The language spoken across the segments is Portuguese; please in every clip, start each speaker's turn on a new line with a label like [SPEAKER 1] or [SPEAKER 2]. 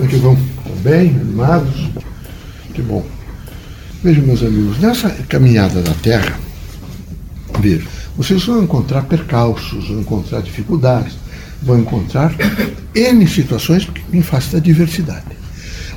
[SPEAKER 1] Como é que vão? Bem? Animados? Que bom. Vejam, meus amigos, nessa caminhada da Terra, vejam, vocês vão encontrar percalços, vão encontrar dificuldades, vão encontrar N situações em face da diversidade.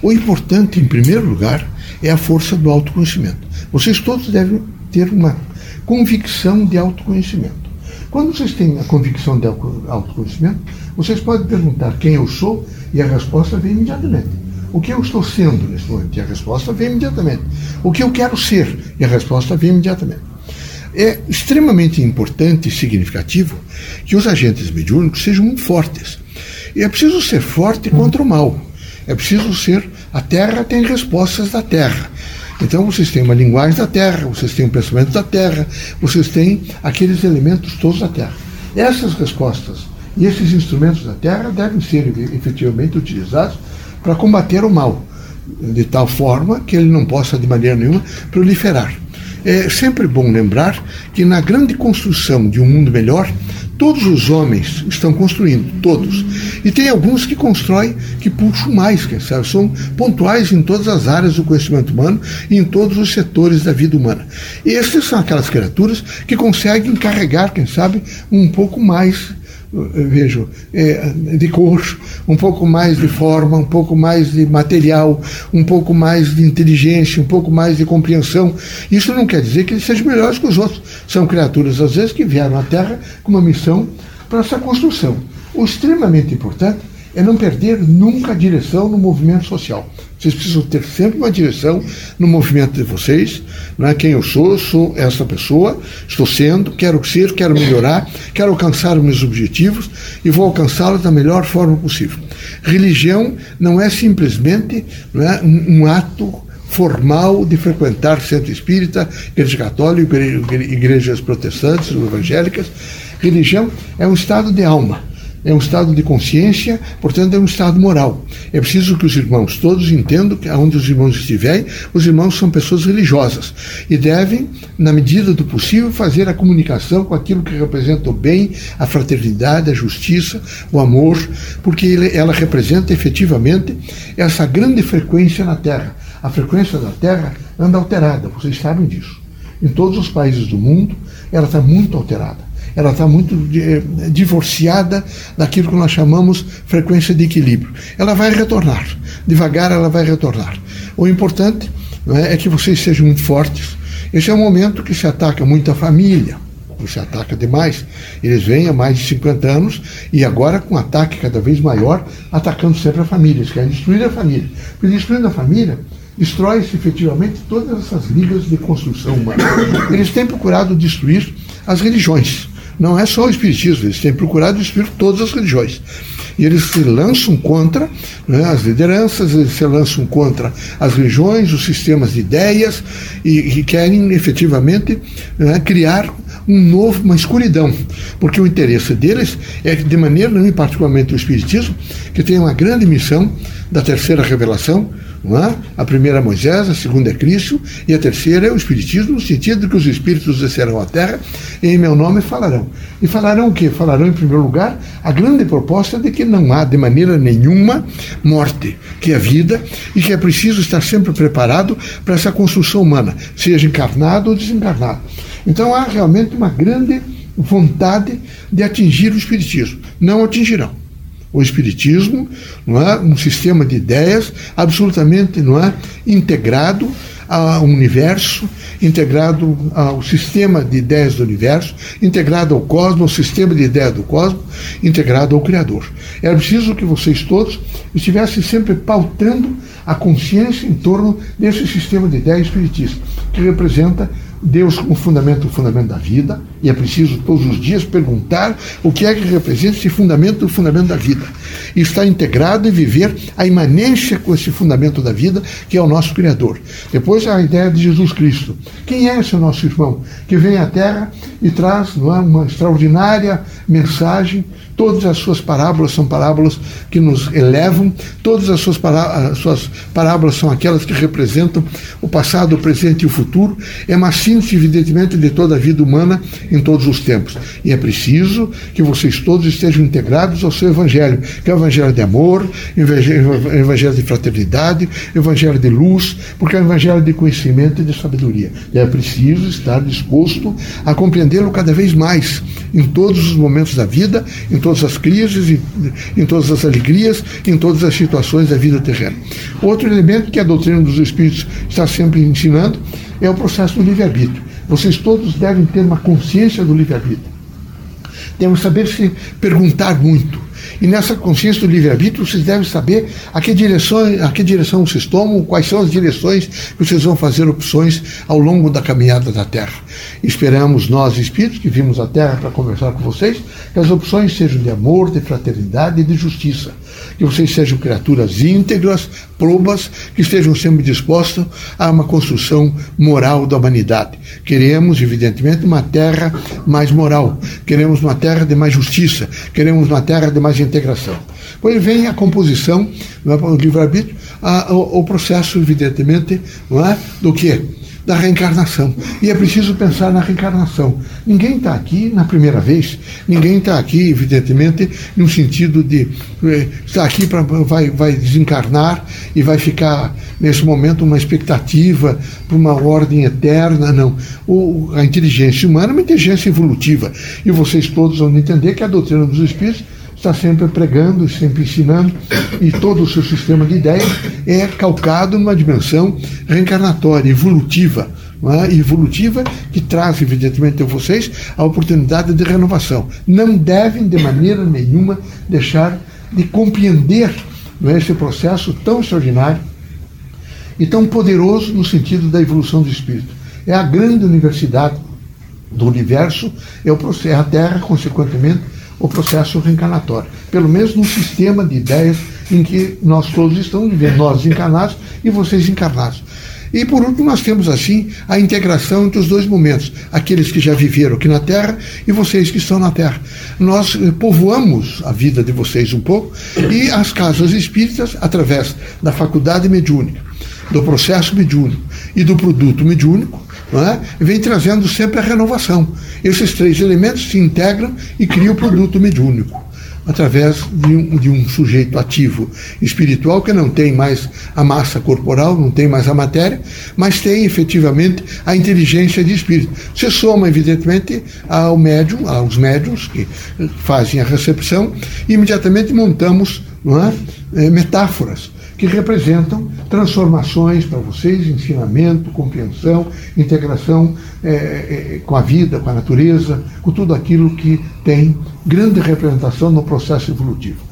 [SPEAKER 1] O importante, em primeiro lugar, é a força do autoconhecimento. Vocês todos devem ter uma convicção de autoconhecimento. Quando vocês têm a convicção de autoconhecimento, vocês podem perguntar quem eu sou e a resposta vem imediatamente. O que eu estou sendo nesse momento? E a resposta vem imediatamente. O que eu quero ser? E a resposta vem imediatamente. É extremamente importante e significativo que os agentes mediúnicos sejam muito fortes. E é preciso ser forte contra o mal. É preciso ser. A Terra tem respostas da Terra. Então vocês têm uma linguagem da Terra, vocês têm um pensamento da Terra, vocês têm aqueles elementos todos da Terra. Essas respostas e esses instrumentos da Terra devem ser efetivamente utilizados para combater o mal, de tal forma que ele não possa de maneira nenhuma proliferar. É sempre bom lembrar que na grande construção de um mundo melhor, todos os homens estão construindo, todos. E tem alguns que constroem, que puxam mais, sabe, são pontuais em todas as áreas do conhecimento humano e em todos os setores da vida humana. E esses são aquelas criaturas que conseguem carregar, quem sabe, um pouco mais vejo, é, de cor, um pouco mais de forma, um pouco mais de material, um pouco mais de inteligência, um pouco mais de compreensão. Isso não quer dizer que eles sejam melhores que os outros. São criaturas, às vezes, que vieram à Terra com uma missão para essa construção. O extremamente importante é não perder nunca a direção no movimento social. Vocês precisam ter sempre uma direção no movimento de vocês. Não é quem eu sou, sou essa pessoa, estou sendo, quero ser, quero melhorar, quero alcançar os meus objetivos e vou alcançá-los da melhor forma possível. Religião não é simplesmente não é, um, um ato formal de frequentar centro espírita, igreja católica, igrejas protestantes, evangélicas. Religião é um estado de alma é um estado de consciência, portanto, é um estado moral. É preciso que os irmãos todos entendam que onde os irmãos estiverem, os irmãos são pessoas religiosas e devem, na medida do possível, fazer a comunicação com aquilo que representa o bem, a fraternidade, a justiça, o amor, porque ela representa efetivamente essa grande frequência na Terra. A frequência da Terra anda alterada, vocês sabem disso. Em todos os países do mundo, ela está muito alterada ela está muito divorciada daquilo que nós chamamos frequência de equilíbrio. Ela vai retornar, devagar ela vai retornar. O importante é, é que vocês sejam muito fortes. Esse é um momento que se ataca muito a família, se ataca demais. Eles vêm há mais de 50 anos e agora com um ataque cada vez maior, atacando sempre a família. Eles querem destruir a família. Porque destruindo a família, destrói-se efetivamente todas essas ligas de construção humana. Eles têm procurado destruir as religiões. Não é só o Espiritismo, eles têm procurado destruir todas as religiões. E eles se lançam contra né, as lideranças, eles se lançam contra as religiões, os sistemas de ideias, e, e querem efetivamente né, criar um novo, uma escuridão, porque o interesse deles é de maneira, não particularmente o Espiritismo, que tem uma grande missão da terceira revelação, é? A primeira é Moisés, a segunda é Cristo e a terceira é o Espiritismo, no sentido que os Espíritos descerão à Terra e em meu nome falarão. E falarão o quê? Falarão, em primeiro lugar, a grande proposta de que não há de maneira nenhuma morte, que é vida e que é preciso estar sempre preparado para essa construção humana, seja encarnado ou desencarnado. Então há realmente uma grande vontade de atingir o Espiritismo. Não atingirão o espiritismo, não é, um sistema de ideias absolutamente não é, integrado ao universo, integrado ao sistema de ideias do universo, integrado ao cosmos, ao sistema de ideias do cosmos, integrado ao Criador. Era preciso que vocês todos estivessem sempre pautando a consciência em torno desse sistema de ideias espiritista, que representa Deus como fundamento, o fundamento da vida, e é preciso todos os dias perguntar o que é que representa esse fundamento, o fundamento da vida. E estar integrado e viver a imanência com esse fundamento da vida, que é o nosso Criador. Depois a ideia de Jesus Cristo. Quem é esse nosso irmão que vem à Terra e traz é, uma extraordinária mensagem Todas as suas parábolas são parábolas que nos elevam, todas as suas, suas parábolas são aquelas que representam o passado, o presente e o futuro. É uma síntese, evidentemente, de toda a vida humana em todos os tempos. E é preciso que vocês todos estejam integrados ao seu Evangelho, que é o Evangelho de amor, Evangelho de fraternidade, Evangelho de luz, porque é o Evangelho de conhecimento e de sabedoria. E é preciso estar disposto a compreendê-lo cada vez mais, em todos os momentos da vida, em todas as crises, em todas as alegrias, em todas as situações da vida terrena. Outro elemento que a doutrina dos Espíritos está sempre ensinando é o processo do livre-arbítrio. Vocês todos devem ter uma consciência do livre-arbítrio. Devem saber se perguntar muito. E nessa consciência do livre-arbítrio, vocês devem saber a que, direção, a que direção vocês tomam, quais são as direções que vocês vão fazer opções ao longo da caminhada da Terra. Esperamos, nós espíritos que vimos a Terra para conversar com vocês, que as opções sejam de amor, de fraternidade e de justiça que vocês sejam criaturas íntegras, probas, que estejam sempre dispostas a uma construção moral da humanidade. Queremos, evidentemente, uma terra mais moral, queremos uma terra de mais justiça, queremos uma terra de mais integração. Pois vem a composição, do livre-arbítrio, o processo, evidentemente, é, do que? da reencarnação. E é preciso pensar na reencarnação. Ninguém está aqui na primeira vez, ninguém está aqui, evidentemente, no sentido de eh, está aqui para vai, vai desencarnar e vai ficar nesse momento uma expectativa para uma ordem eterna. Não. O, a inteligência humana é uma inteligência evolutiva. E vocês todos vão entender que a doutrina dos espíritos está sempre pregando, sempre ensinando, e todo o seu sistema de ideias é calcado numa dimensão reencarnatória, evolutiva. É? evolutiva que traz, evidentemente, a vocês a oportunidade de renovação. Não devem, de maneira nenhuma, deixar de compreender é, esse processo tão extraordinário e tão poderoso no sentido da evolução do espírito. É a grande universidade do universo, é, o, é a Terra, consequentemente, o processo reencarnatório. Pelo menos num sistema de ideias em que nós todos estamos vivendo, nós encarnados e vocês encarnados. E por último, nós temos assim a integração entre os dois momentos, aqueles que já viveram aqui na Terra e vocês que estão na Terra. Nós eh, povoamos a vida de vocês um pouco e as casas espíritas, através da faculdade mediúnica, do processo mediúnico e do produto mediúnico, é? vem trazendo sempre a renovação. Esses três elementos se integram e criam o produto mediúnico através de um, de um, sujeito ativo espiritual que não tem mais a massa corporal, não tem mais a matéria, mas tem efetivamente a inteligência de espírito. Você soma, evidentemente, ao médium, aos médiums que fazem a recepção, e imediatamente montamos é? É, metáforas que representam transformações para vocês, ensinamento, compreensão, integração é, é, com a vida, com a natureza, com tudo aquilo que tem grande representação no processo evolutivo.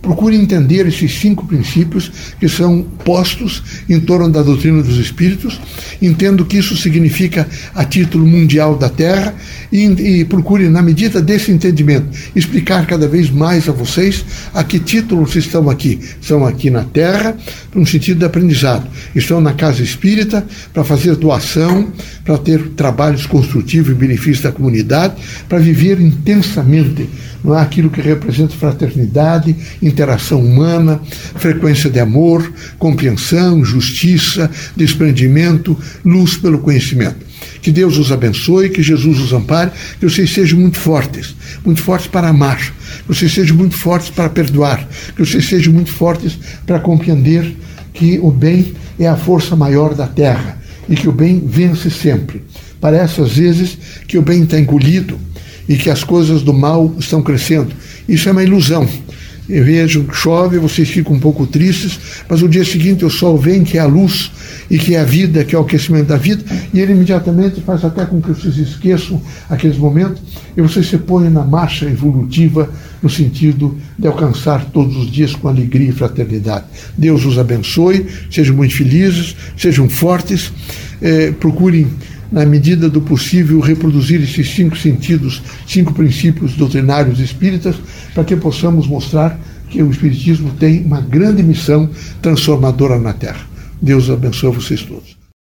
[SPEAKER 1] Procure entender esses cinco princípios que são postos em torno da doutrina dos espíritos. Entendo que isso significa a título mundial da Terra e, e, procure, na medida desse entendimento, explicar cada vez mais a vocês a que título vocês estão aqui. Estão aqui na Terra, no sentido de aprendizado. Estão na casa espírita para fazer doação, para ter trabalhos construtivos em benefício da comunidade, para viver intensamente não é aquilo que representa fraternidade, interação humana, frequência de amor, compreensão, justiça, desprendimento, luz pelo conhecimento. Que Deus os abençoe, que Jesus os ampare, que vocês sejam muito fortes, muito fortes para amar, que vocês sejam muito fortes para perdoar, que vocês sejam muito fortes para compreender que o bem é a força maior da terra e que o bem vence sempre. Parece às vezes que o bem está engolido, e que as coisas do mal estão crescendo. Isso é uma ilusão. Eu vejo que chove, vocês ficam um pouco tristes, mas no dia seguinte o sol vem, que é a luz e que é a vida, que é o aquecimento da vida, e ele imediatamente faz até com que vocês esqueçam aqueles momentos e vocês se põem na marcha evolutiva no sentido de alcançar todos os dias com alegria e fraternidade. Deus os abençoe, sejam muito felizes, sejam fortes, eh, procurem na medida do possível, reproduzir esses cinco sentidos, cinco princípios doutrinários espíritas, para que possamos mostrar que o Espiritismo tem uma grande missão transformadora na Terra. Deus abençoe vocês todos.